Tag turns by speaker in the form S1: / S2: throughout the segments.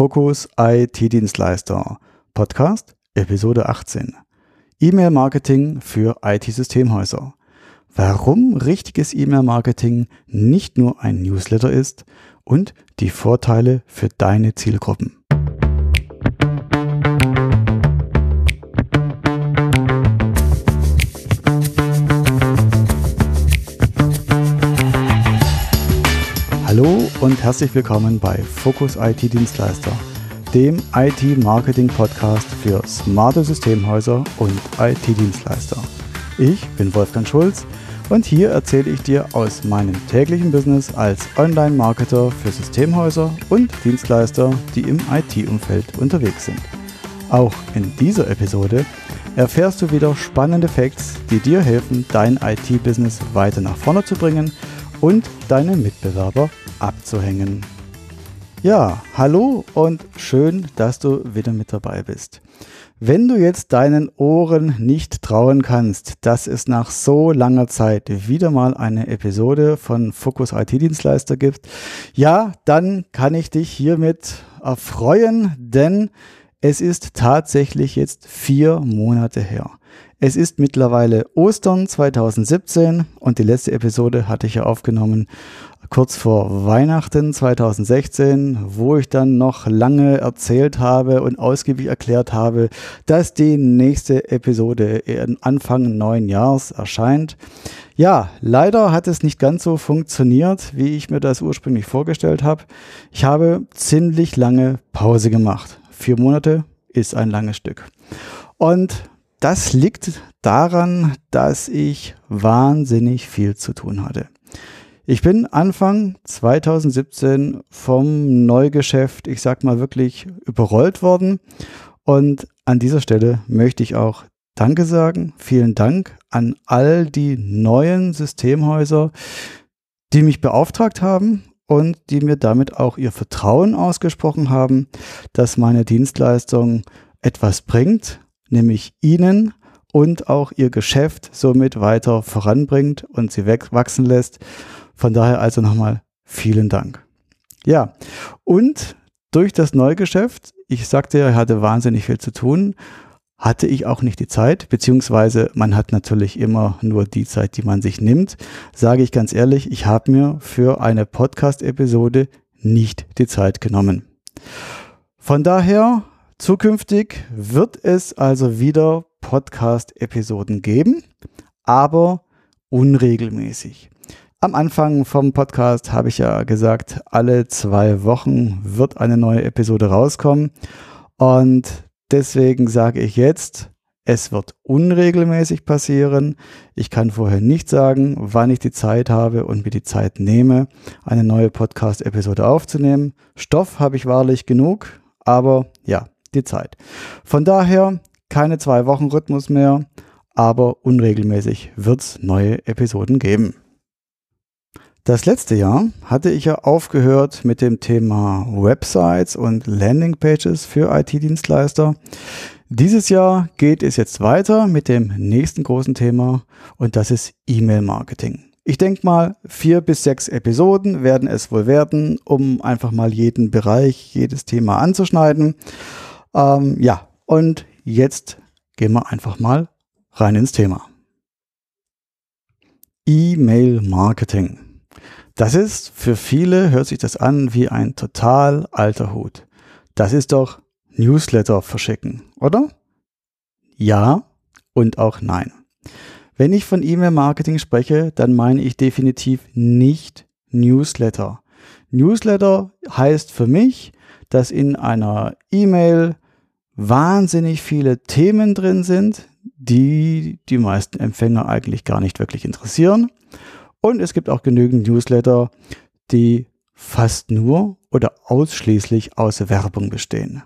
S1: Fokus IT-Dienstleister Podcast Episode 18 E-Mail-Marketing für IT-Systemhäuser. Warum richtiges E-Mail-Marketing nicht nur ein Newsletter ist und die Vorteile für deine Zielgruppen. Hallo und herzlich willkommen bei Focus IT Dienstleister, dem IT-Marketing-Podcast für smarte Systemhäuser und IT-Dienstleister. Ich bin Wolfgang Schulz und hier erzähle ich dir aus meinem täglichen Business als Online-Marketer für Systemhäuser und Dienstleister, die im IT-Umfeld unterwegs sind. Auch in dieser Episode erfährst du wieder spannende Facts, die dir helfen, dein IT-Business weiter nach vorne zu bringen und deine Mitbewerber abzuhängen. Ja, hallo und schön, dass du wieder mit dabei bist. Wenn du jetzt deinen Ohren nicht trauen kannst, dass es nach so langer Zeit wieder mal eine Episode von Focus IT Dienstleister gibt, ja, dann kann ich dich hiermit erfreuen, denn es ist tatsächlich jetzt vier Monate her. Es ist mittlerweile Ostern 2017 und die letzte Episode hatte ich ja aufgenommen kurz vor Weihnachten 2016, wo ich dann noch lange erzählt habe und ausgiebig erklärt habe, dass die nächste Episode Anfang neuen Jahres erscheint. Ja, leider hat es nicht ganz so funktioniert, wie ich mir das ursprünglich vorgestellt habe. Ich habe ziemlich lange Pause gemacht. Vier Monate ist ein langes Stück. Und das liegt daran, dass ich wahnsinnig viel zu tun hatte. Ich bin Anfang 2017 vom Neugeschäft, ich sag mal wirklich, überrollt worden. Und an dieser Stelle möchte ich auch Danke sagen. Vielen Dank an all die neuen Systemhäuser, die mich beauftragt haben und die mir damit auch ihr Vertrauen ausgesprochen haben, dass meine Dienstleistung etwas bringt nämlich Ihnen und auch Ihr Geschäft somit weiter voranbringt und Sie wachsen lässt. Von daher also nochmal vielen Dank. Ja, und durch das Neugeschäft, ich sagte ja, ich hatte wahnsinnig viel zu tun, hatte ich auch nicht die Zeit, beziehungsweise man hat natürlich immer nur die Zeit, die man sich nimmt. Sage ich ganz ehrlich, ich habe mir für eine Podcast-Episode nicht die Zeit genommen. Von daher Zukünftig wird es also wieder Podcast-Episoden geben, aber unregelmäßig. Am Anfang vom Podcast habe ich ja gesagt, alle zwei Wochen wird eine neue Episode rauskommen. Und deswegen sage ich jetzt, es wird unregelmäßig passieren. Ich kann vorher nicht sagen, wann ich die Zeit habe und mir die Zeit nehme, eine neue Podcast-Episode aufzunehmen. Stoff habe ich wahrlich genug, aber ja, die Zeit. Von daher keine zwei Wochen Rhythmus mehr, aber unregelmäßig wird es neue Episoden geben. Das letzte Jahr hatte ich ja aufgehört mit dem Thema Websites und Landingpages für IT-Dienstleister. Dieses Jahr geht es jetzt weiter mit dem nächsten großen Thema und das ist E-Mail-Marketing. Ich denke mal, vier bis sechs Episoden werden es wohl werden, um einfach mal jeden Bereich, jedes Thema anzuschneiden. Ähm, ja, und jetzt gehen wir einfach mal rein ins Thema. E-Mail-Marketing. Das ist für viele, hört sich das an wie ein total alter Hut. Das ist doch Newsletter verschicken, oder? Ja und auch nein. Wenn ich von E-Mail-Marketing spreche, dann meine ich definitiv nicht Newsletter. Newsletter heißt für mich, dass in einer E-Mail wahnsinnig viele Themen drin sind, die die meisten Empfänger eigentlich gar nicht wirklich interessieren. Und es gibt auch genügend Newsletter, die fast nur oder ausschließlich aus Werbung bestehen.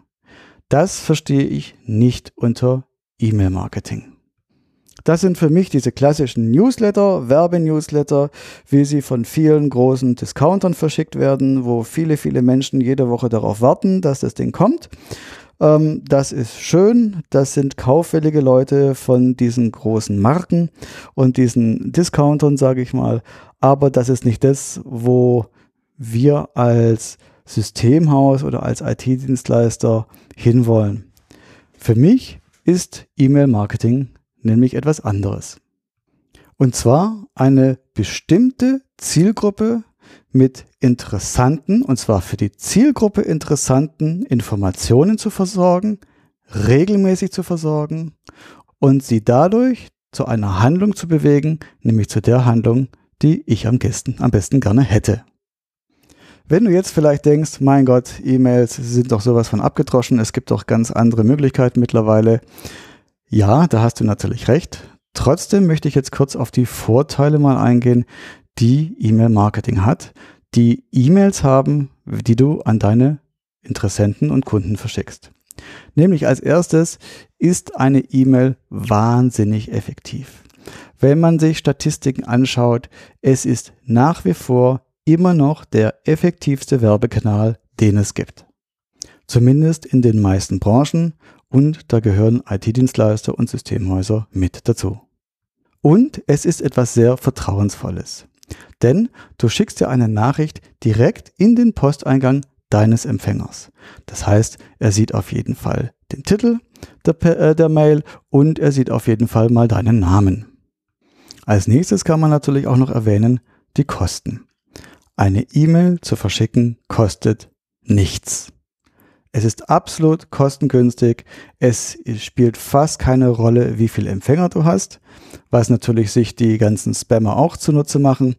S1: Das verstehe ich nicht unter E-Mail-Marketing. Das sind für mich diese klassischen Newsletter, Werbenewsletter, wie sie von vielen großen Discountern verschickt werden, wo viele, viele Menschen jede Woche darauf warten, dass das Ding kommt. Ähm, das ist schön. Das sind kauffällige Leute von diesen großen Marken und diesen Discountern, sage ich mal. Aber das ist nicht das, wo wir als Systemhaus oder als IT-Dienstleister hinwollen. Für mich ist E-Mail-Marketing nämlich etwas anderes. Und zwar eine bestimmte Zielgruppe mit interessanten, und zwar für die Zielgruppe interessanten Informationen zu versorgen, regelmäßig zu versorgen und sie dadurch zu einer Handlung zu bewegen, nämlich zu der Handlung, die ich am besten, am besten gerne hätte. Wenn du jetzt vielleicht denkst, mein Gott, E-Mails sind doch sowas von abgedroschen, es gibt doch ganz andere Möglichkeiten mittlerweile. Ja, da hast du natürlich recht. Trotzdem möchte ich jetzt kurz auf die Vorteile mal eingehen, die E-Mail-Marketing hat, die E-Mails haben, die du an deine Interessenten und Kunden verschickst. Nämlich als erstes ist eine E-Mail wahnsinnig effektiv. Wenn man sich Statistiken anschaut, es ist nach wie vor immer noch der effektivste Werbekanal, den es gibt. Zumindest in den meisten Branchen und da gehören IT-Dienstleister und Systemhäuser mit dazu. Und es ist etwas sehr Vertrauensvolles. Denn du schickst dir eine Nachricht direkt in den Posteingang deines Empfängers. Das heißt, er sieht auf jeden Fall den Titel der, äh, der Mail und er sieht auf jeden Fall mal deinen Namen. Als nächstes kann man natürlich auch noch erwähnen die Kosten. Eine E-Mail zu verschicken kostet nichts. Es ist absolut kostengünstig. Es spielt fast keine Rolle, wie viel Empfänger du hast, was natürlich sich die ganzen Spammer auch zunutze machen.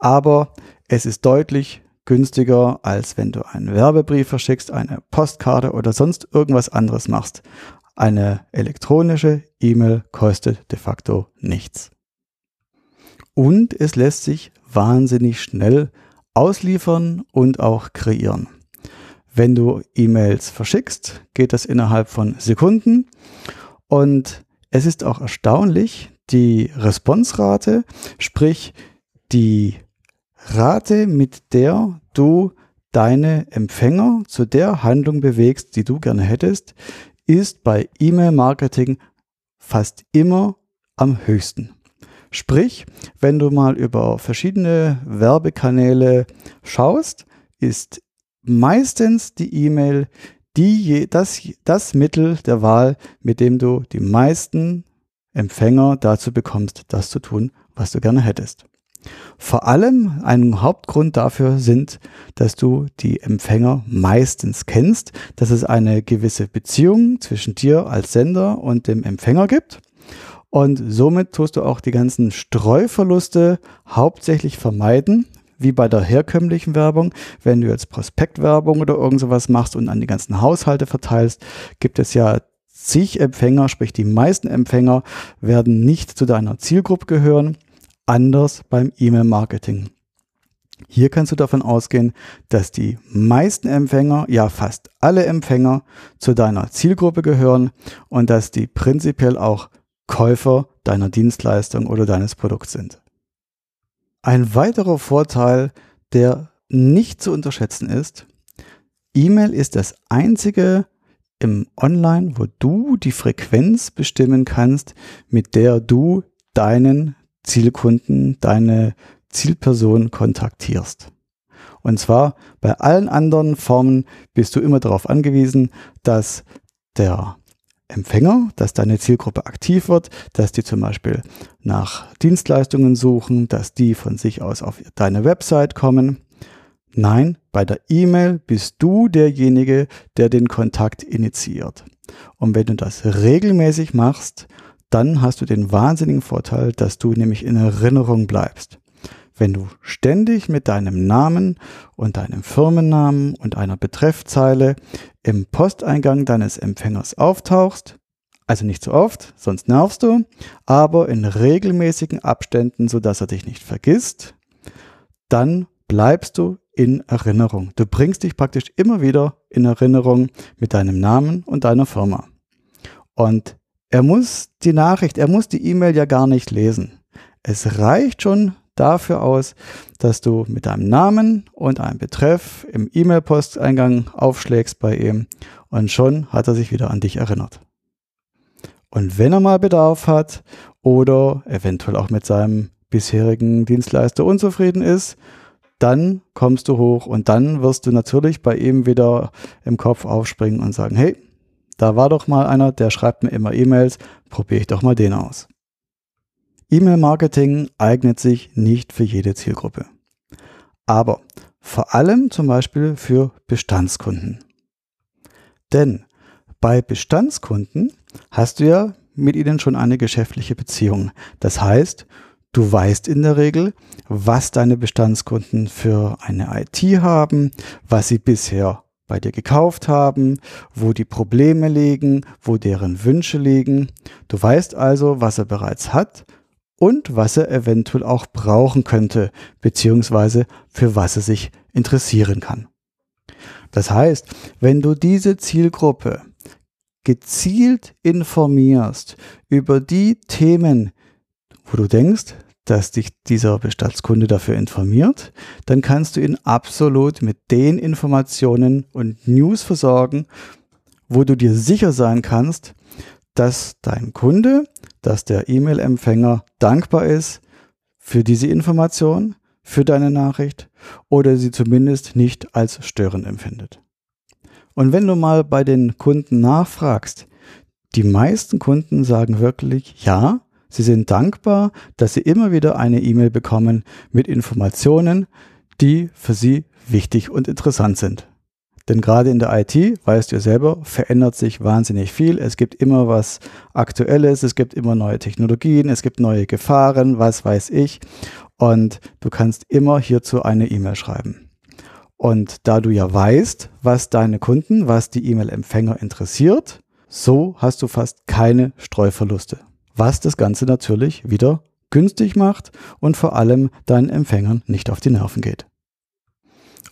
S1: Aber es ist deutlich günstiger, als wenn du einen Werbebrief verschickst, eine Postkarte oder sonst irgendwas anderes machst. Eine elektronische E-Mail kostet de facto nichts. Und es lässt sich wahnsinnig schnell ausliefern und auch kreieren. Wenn du E-Mails verschickst, geht das innerhalb von Sekunden. Und es ist auch erstaunlich, die Responsrate, sprich die Rate, mit der du deine Empfänger zu der Handlung bewegst, die du gerne hättest, ist bei E-Mail-Marketing fast immer am höchsten. Sprich, wenn du mal über verschiedene Werbekanäle schaust, ist meistens die E-Mail die, das, das Mittel der Wahl, mit dem du die meisten Empfänger dazu bekommst, das zu tun, was du gerne hättest. Vor allem ein Hauptgrund dafür sind, dass du die Empfänger meistens kennst, dass es eine gewisse Beziehung zwischen dir als Sender und dem Empfänger gibt. Und somit tust du auch die ganzen Streuverluste hauptsächlich vermeiden, wie bei der herkömmlichen Werbung. Wenn du jetzt Prospektwerbung oder irgend sowas machst und an die ganzen Haushalte verteilst, gibt es ja zig Empfänger, sprich die meisten Empfänger werden nicht zu deiner Zielgruppe gehören anders beim E-Mail-Marketing. Hier kannst du davon ausgehen, dass die meisten Empfänger, ja fast alle Empfänger zu deiner Zielgruppe gehören und dass die prinzipiell auch Käufer deiner Dienstleistung oder deines Produkts sind. Ein weiterer Vorteil, der nicht zu unterschätzen ist, E-Mail ist das einzige im Online, wo du die Frequenz bestimmen kannst, mit der du deinen Zielkunden, deine Zielperson kontaktierst. Und zwar bei allen anderen Formen bist du immer darauf angewiesen, dass der Empfänger, dass deine Zielgruppe aktiv wird, dass die zum Beispiel nach Dienstleistungen suchen, dass die von sich aus auf deine Website kommen. Nein, bei der E-Mail bist du derjenige, der den Kontakt initiiert. Und wenn du das regelmäßig machst, dann hast du den wahnsinnigen Vorteil, dass du nämlich in Erinnerung bleibst. Wenn du ständig mit deinem Namen und deinem Firmennamen und einer Betreffzeile im Posteingang deines Empfängers auftauchst, also nicht so oft, sonst nervst du, aber in regelmäßigen Abständen, sodass er dich nicht vergisst, dann bleibst du in Erinnerung. Du bringst dich praktisch immer wieder in Erinnerung mit deinem Namen und deiner Firma. Und er muss die Nachricht, er muss die E-Mail ja gar nicht lesen. Es reicht schon dafür aus, dass du mit deinem Namen und einem Betreff im E-Mail-Posteingang aufschlägst bei ihm und schon hat er sich wieder an dich erinnert. Und wenn er mal Bedarf hat oder eventuell auch mit seinem bisherigen Dienstleister unzufrieden ist, dann kommst du hoch und dann wirst du natürlich bei ihm wieder im Kopf aufspringen und sagen, hey, da war doch mal einer, der schreibt mir immer E-Mails, probiere ich doch mal den aus. E-Mail-Marketing eignet sich nicht für jede Zielgruppe. Aber vor allem zum Beispiel für Bestandskunden. Denn bei Bestandskunden hast du ja mit ihnen schon eine geschäftliche Beziehung. Das heißt, du weißt in der Regel, was deine Bestandskunden für eine IT haben, was sie bisher bei dir gekauft haben, wo die Probleme liegen, wo deren Wünsche liegen. Du weißt also, was er bereits hat und was er eventuell auch brauchen könnte, beziehungsweise für was er sich interessieren kann. Das heißt, wenn du diese Zielgruppe gezielt informierst über die Themen, wo du denkst, dass dich dieser Bestandskunde dafür informiert, dann kannst du ihn absolut mit den Informationen und News versorgen, wo du dir sicher sein kannst, dass dein Kunde, dass der E-Mail-Empfänger dankbar ist für diese Information, für deine Nachricht oder sie zumindest nicht als störend empfindet. Und wenn du mal bei den Kunden nachfragst, die meisten Kunden sagen wirklich, ja, sie sind dankbar, dass sie immer wieder eine E-Mail bekommen mit Informationen, die für sie wichtig und interessant sind. Denn gerade in der IT, weißt du selber, verändert sich wahnsinnig viel. Es gibt immer was Aktuelles, es gibt immer neue Technologien, es gibt neue Gefahren, was weiß ich. Und du kannst immer hierzu eine E-Mail schreiben. Und da du ja weißt, was deine Kunden, was die E-Mail-Empfänger interessiert, so hast du fast keine Streuverluste. Was das Ganze natürlich wieder günstig macht und vor allem deinen Empfängern nicht auf die Nerven geht.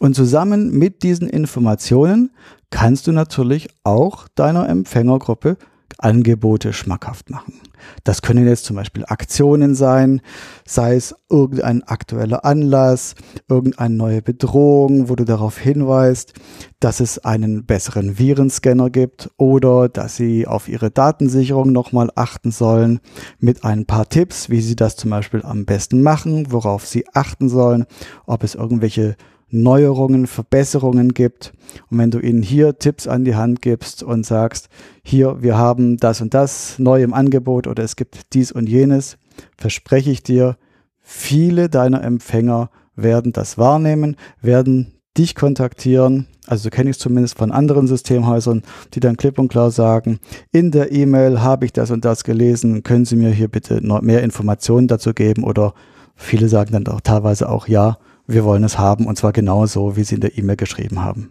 S1: Und zusammen mit diesen Informationen kannst du natürlich auch deiner Empfängergruppe Angebote schmackhaft machen. Das können jetzt zum Beispiel Aktionen sein, sei es irgendein aktueller Anlass, irgendeine neue Bedrohung, wo du darauf hinweist, dass es einen besseren Virenscanner gibt oder dass sie auf ihre Datensicherung nochmal achten sollen mit ein paar Tipps, wie sie das zum Beispiel am besten machen, worauf sie achten sollen, ob es irgendwelche Neuerungen, Verbesserungen gibt. Und wenn du ihnen hier Tipps an die Hand gibst und sagst, hier, wir haben das und das neu im Angebot oder es gibt dies und jenes, verspreche ich dir, viele deiner Empfänger werden das wahrnehmen, werden dich kontaktieren. Also kenne ich es zumindest von anderen Systemhäusern, die dann klipp und klar sagen, in der E-Mail habe ich das und das gelesen, können Sie mir hier bitte noch mehr Informationen dazu geben oder viele sagen dann auch teilweise auch ja, wir wollen es haben und zwar genau so, wie Sie in der E-Mail geschrieben haben.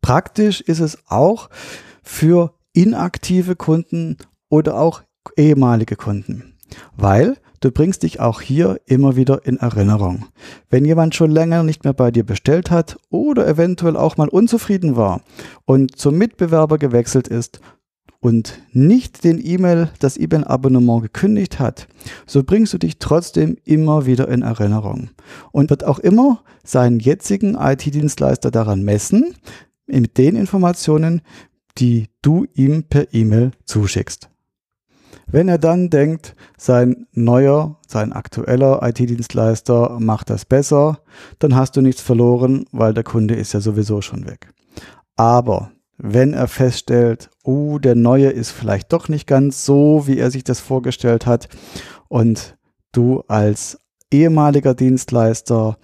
S1: Praktisch ist es auch für inaktive Kunden oder auch ehemalige Kunden, weil du bringst dich auch hier immer wieder in Erinnerung. Wenn jemand schon länger nicht mehr bei dir bestellt hat oder eventuell auch mal unzufrieden war und zum Mitbewerber gewechselt ist, und nicht den E-Mail, das E-Mail-Abonnement gekündigt hat, so bringst du dich trotzdem immer wieder in Erinnerung und wird auch immer seinen jetzigen IT-Dienstleister daran messen, mit den Informationen, die du ihm per E-Mail zuschickst. Wenn er dann denkt, sein neuer, sein aktueller IT-Dienstleister macht das besser, dann hast du nichts verloren, weil der Kunde ist ja sowieso schon weg. Aber wenn er feststellt, oh, der neue ist vielleicht doch nicht ganz so, wie er sich das vorgestellt hat und du als ehemaliger Dienstleister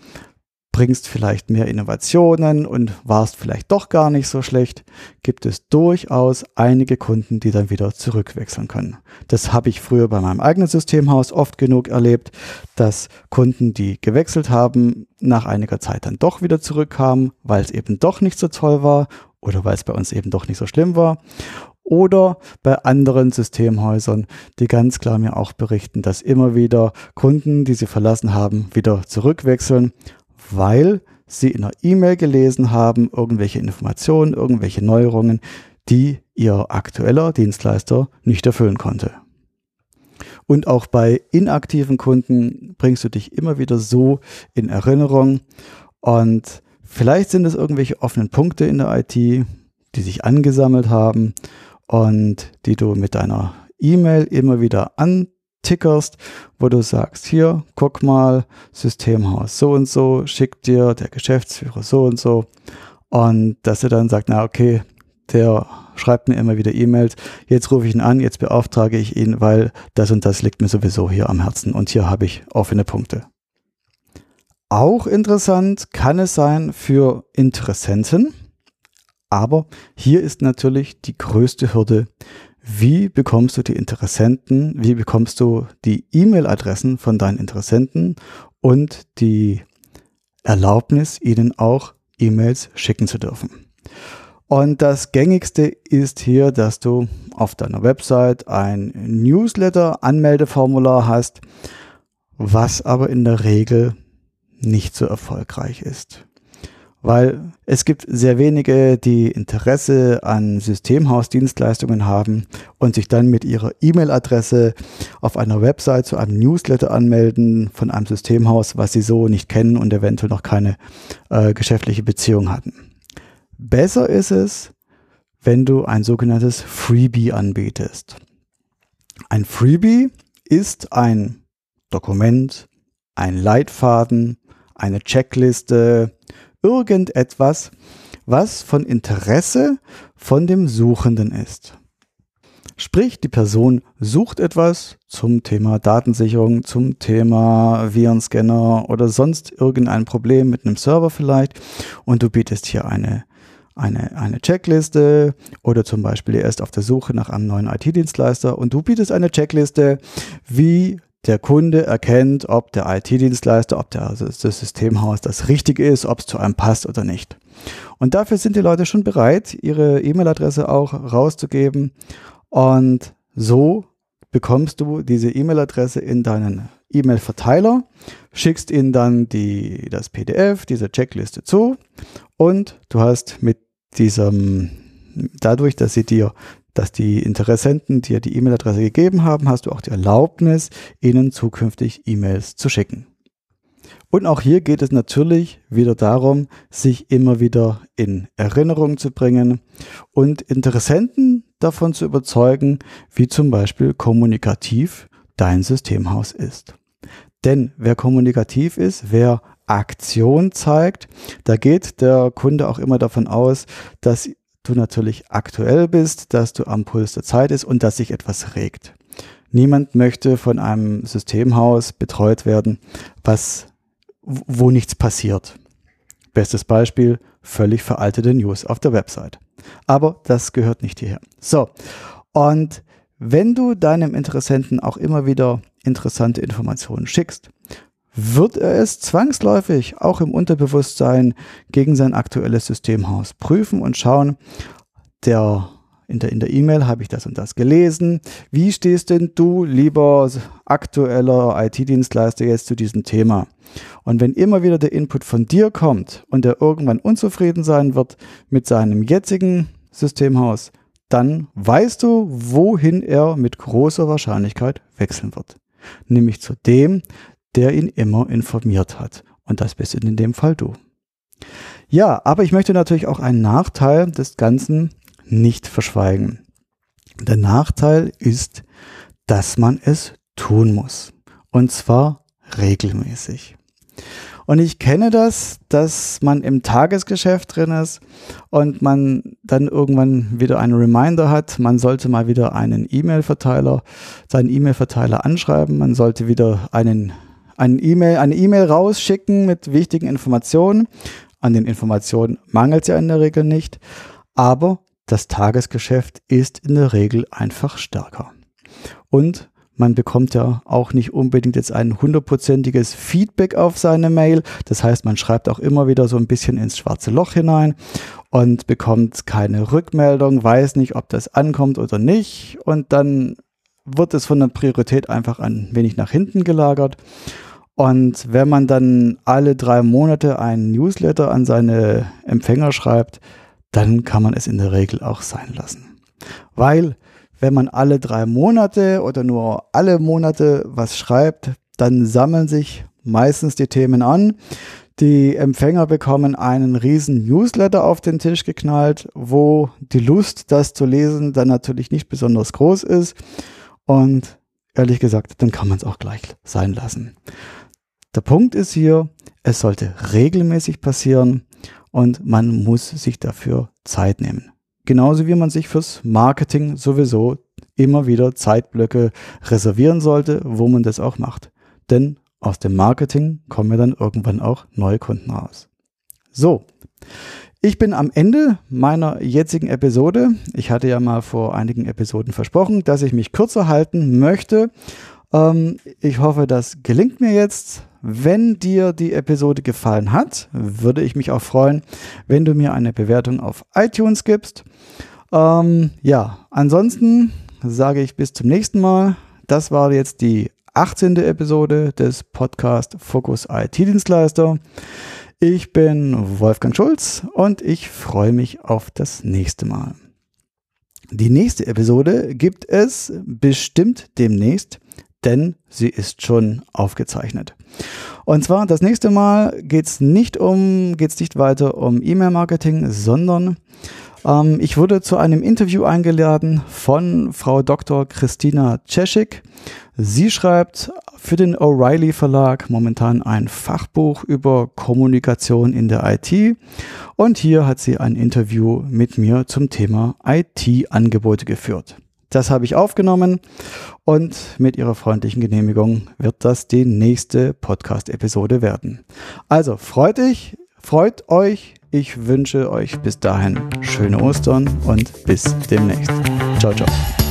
S1: bringst vielleicht mehr Innovationen und warst vielleicht doch gar nicht so schlecht, gibt es durchaus einige Kunden, die dann wieder zurückwechseln können. Das habe ich früher bei meinem eigenen Systemhaus oft genug erlebt, dass Kunden, die gewechselt haben, nach einiger Zeit dann doch wieder zurückkamen, weil es eben doch nicht so toll war oder weil es bei uns eben doch nicht so schlimm war. Oder bei anderen Systemhäusern, die ganz klar mir auch berichten, dass immer wieder Kunden, die sie verlassen haben, wieder zurückwechseln, weil sie in einer E-Mail gelesen haben, irgendwelche Informationen, irgendwelche Neuerungen, die ihr aktueller Dienstleister nicht erfüllen konnte. Und auch bei inaktiven Kunden bringst du dich immer wieder so in Erinnerung und Vielleicht sind es irgendwelche offenen Punkte in der IT, die sich angesammelt haben und die du mit deiner E-Mail immer wieder tickerst, wo du sagst, hier, guck mal, Systemhaus so und so, schickt dir der Geschäftsführer so und so. Und dass er dann sagt, na okay, der schreibt mir immer wieder E-Mails, jetzt rufe ich ihn an, jetzt beauftrage ich ihn, weil das und das liegt mir sowieso hier am Herzen und hier habe ich offene Punkte. Auch interessant kann es sein für Interessenten, aber hier ist natürlich die größte Hürde, wie bekommst du die Interessenten, wie bekommst du die E-Mail-Adressen von deinen Interessenten? Und die Erlaubnis, ihnen auch E-Mails schicken zu dürfen. Und das gängigste ist hier, dass du auf deiner Website ein Newsletter-Anmeldeformular hast, was aber in der Regel nicht so erfolgreich ist weil es gibt sehr wenige, die Interesse an Systemhausdienstleistungen haben und sich dann mit ihrer E-Mail-Adresse auf einer Website zu einem Newsletter anmelden von einem Systemhaus, was sie so nicht kennen und eventuell noch keine äh, geschäftliche Beziehung hatten. Besser ist es, wenn du ein sogenanntes Freebie anbietest. Ein Freebie ist ein Dokument, ein Leitfaden, eine Checkliste, irgendetwas, was von Interesse von dem Suchenden ist. Sprich, die Person sucht etwas zum Thema Datensicherung, zum Thema Virenscanner oder sonst irgendein Problem mit einem Server vielleicht und du bietest hier eine, eine, eine Checkliste oder zum Beispiel er ist auf der Suche nach einem neuen IT-Dienstleister und du bietest eine Checkliste, wie der Kunde erkennt, ob der IT-Dienstleister, ob der, also das Systemhaus das Richtige ist, ob es zu einem passt oder nicht. Und dafür sind die Leute schon bereit, ihre E-Mail-Adresse auch rauszugeben. Und so bekommst du diese E-Mail-Adresse in deinen E-Mail-Verteiler, schickst ihnen dann die, das PDF, diese Checkliste zu und du hast mit diesem, dadurch, dass sie dir dass die Interessenten dir die E-Mail-Adresse gegeben haben, hast du auch die Erlaubnis, ihnen zukünftig E-Mails zu schicken. Und auch hier geht es natürlich wieder darum, sich immer wieder in Erinnerung zu bringen und Interessenten davon zu überzeugen, wie zum Beispiel kommunikativ dein Systemhaus ist. Denn wer kommunikativ ist, wer Aktion zeigt, da geht der Kunde auch immer davon aus, dass du natürlich aktuell bist, dass du am Puls der Zeit ist und dass sich etwas regt. Niemand möchte von einem Systemhaus betreut werden, was, wo nichts passiert. Bestes Beispiel, völlig veraltete News auf der Website. Aber das gehört nicht hierher. So. Und wenn du deinem Interessenten auch immer wieder interessante Informationen schickst, wird er es zwangsläufig auch im Unterbewusstsein gegen sein aktuelles Systemhaus prüfen und schauen, der in der in der E-Mail habe ich das und das gelesen. Wie stehst denn du, lieber aktueller IT-Dienstleister, jetzt zu diesem Thema? Und wenn immer wieder der Input von dir kommt und er irgendwann unzufrieden sein wird mit seinem jetzigen Systemhaus, dann weißt du, wohin er mit großer Wahrscheinlichkeit wechseln wird. Nämlich zu dem, der ihn immer informiert hat. Und das bist in dem Fall du. Ja, aber ich möchte natürlich auch einen Nachteil des Ganzen nicht verschweigen. Der Nachteil ist, dass man es tun muss. Und zwar regelmäßig. Und ich kenne das, dass man im Tagesgeschäft drin ist und man dann irgendwann wieder einen Reminder hat, man sollte mal wieder einen E-Mail-Verteiler, seinen E-Mail-Verteiler anschreiben, man sollte wieder einen ein E-Mail, eine E-Mail rausschicken mit wichtigen Informationen. An den Informationen mangelt es ja in der Regel nicht, aber das Tagesgeschäft ist in der Regel einfach stärker. Und man bekommt ja auch nicht unbedingt jetzt ein hundertprozentiges Feedback auf seine Mail. Das heißt, man schreibt auch immer wieder so ein bisschen ins schwarze Loch hinein und bekommt keine Rückmeldung, weiß nicht, ob das ankommt oder nicht. Und dann wird es von der Priorität einfach ein wenig nach hinten gelagert. Und wenn man dann alle drei Monate einen Newsletter an seine Empfänger schreibt, dann kann man es in der Regel auch sein lassen. Weil wenn man alle drei Monate oder nur alle Monate was schreibt, dann sammeln sich meistens die Themen an. Die Empfänger bekommen einen riesen Newsletter auf den Tisch geknallt, wo die Lust, das zu lesen, dann natürlich nicht besonders groß ist. Und ehrlich gesagt, dann kann man es auch gleich sein lassen. Der Punkt ist hier, es sollte regelmäßig passieren und man muss sich dafür Zeit nehmen. Genauso wie man sich fürs Marketing sowieso immer wieder Zeitblöcke reservieren sollte, wo man das auch macht. Denn aus dem Marketing kommen ja dann irgendwann auch neue Kunden raus. So, ich bin am Ende meiner jetzigen Episode. Ich hatte ja mal vor einigen Episoden versprochen, dass ich mich kürzer halten möchte. Ähm, ich hoffe, das gelingt mir jetzt. Wenn dir die Episode gefallen hat, würde ich mich auch freuen, wenn du mir eine Bewertung auf iTunes gibst. Ähm, ja, ansonsten sage ich bis zum nächsten Mal. Das war jetzt die 18. Episode des Podcast Focus IT-Dienstleister. Ich bin Wolfgang Schulz und ich freue mich auf das nächste Mal. Die nächste Episode gibt es bestimmt demnächst, denn sie ist schon aufgezeichnet. Und zwar das nächste Mal geht es nicht um, geht's nicht weiter um E-Mail-Marketing, sondern ähm, ich wurde zu einem Interview eingeladen von Frau Dr. Christina Czeschik. Sie schreibt für den O'Reilly Verlag momentan ein Fachbuch über Kommunikation in der IT. Und hier hat sie ein Interview mit mir zum Thema IT-Angebote geführt. Das habe ich aufgenommen und mit Ihrer freundlichen Genehmigung wird das die nächste Podcast-Episode werden. Also freut dich, freut euch, ich wünsche euch bis dahin schöne Ostern und bis demnächst. Ciao, ciao.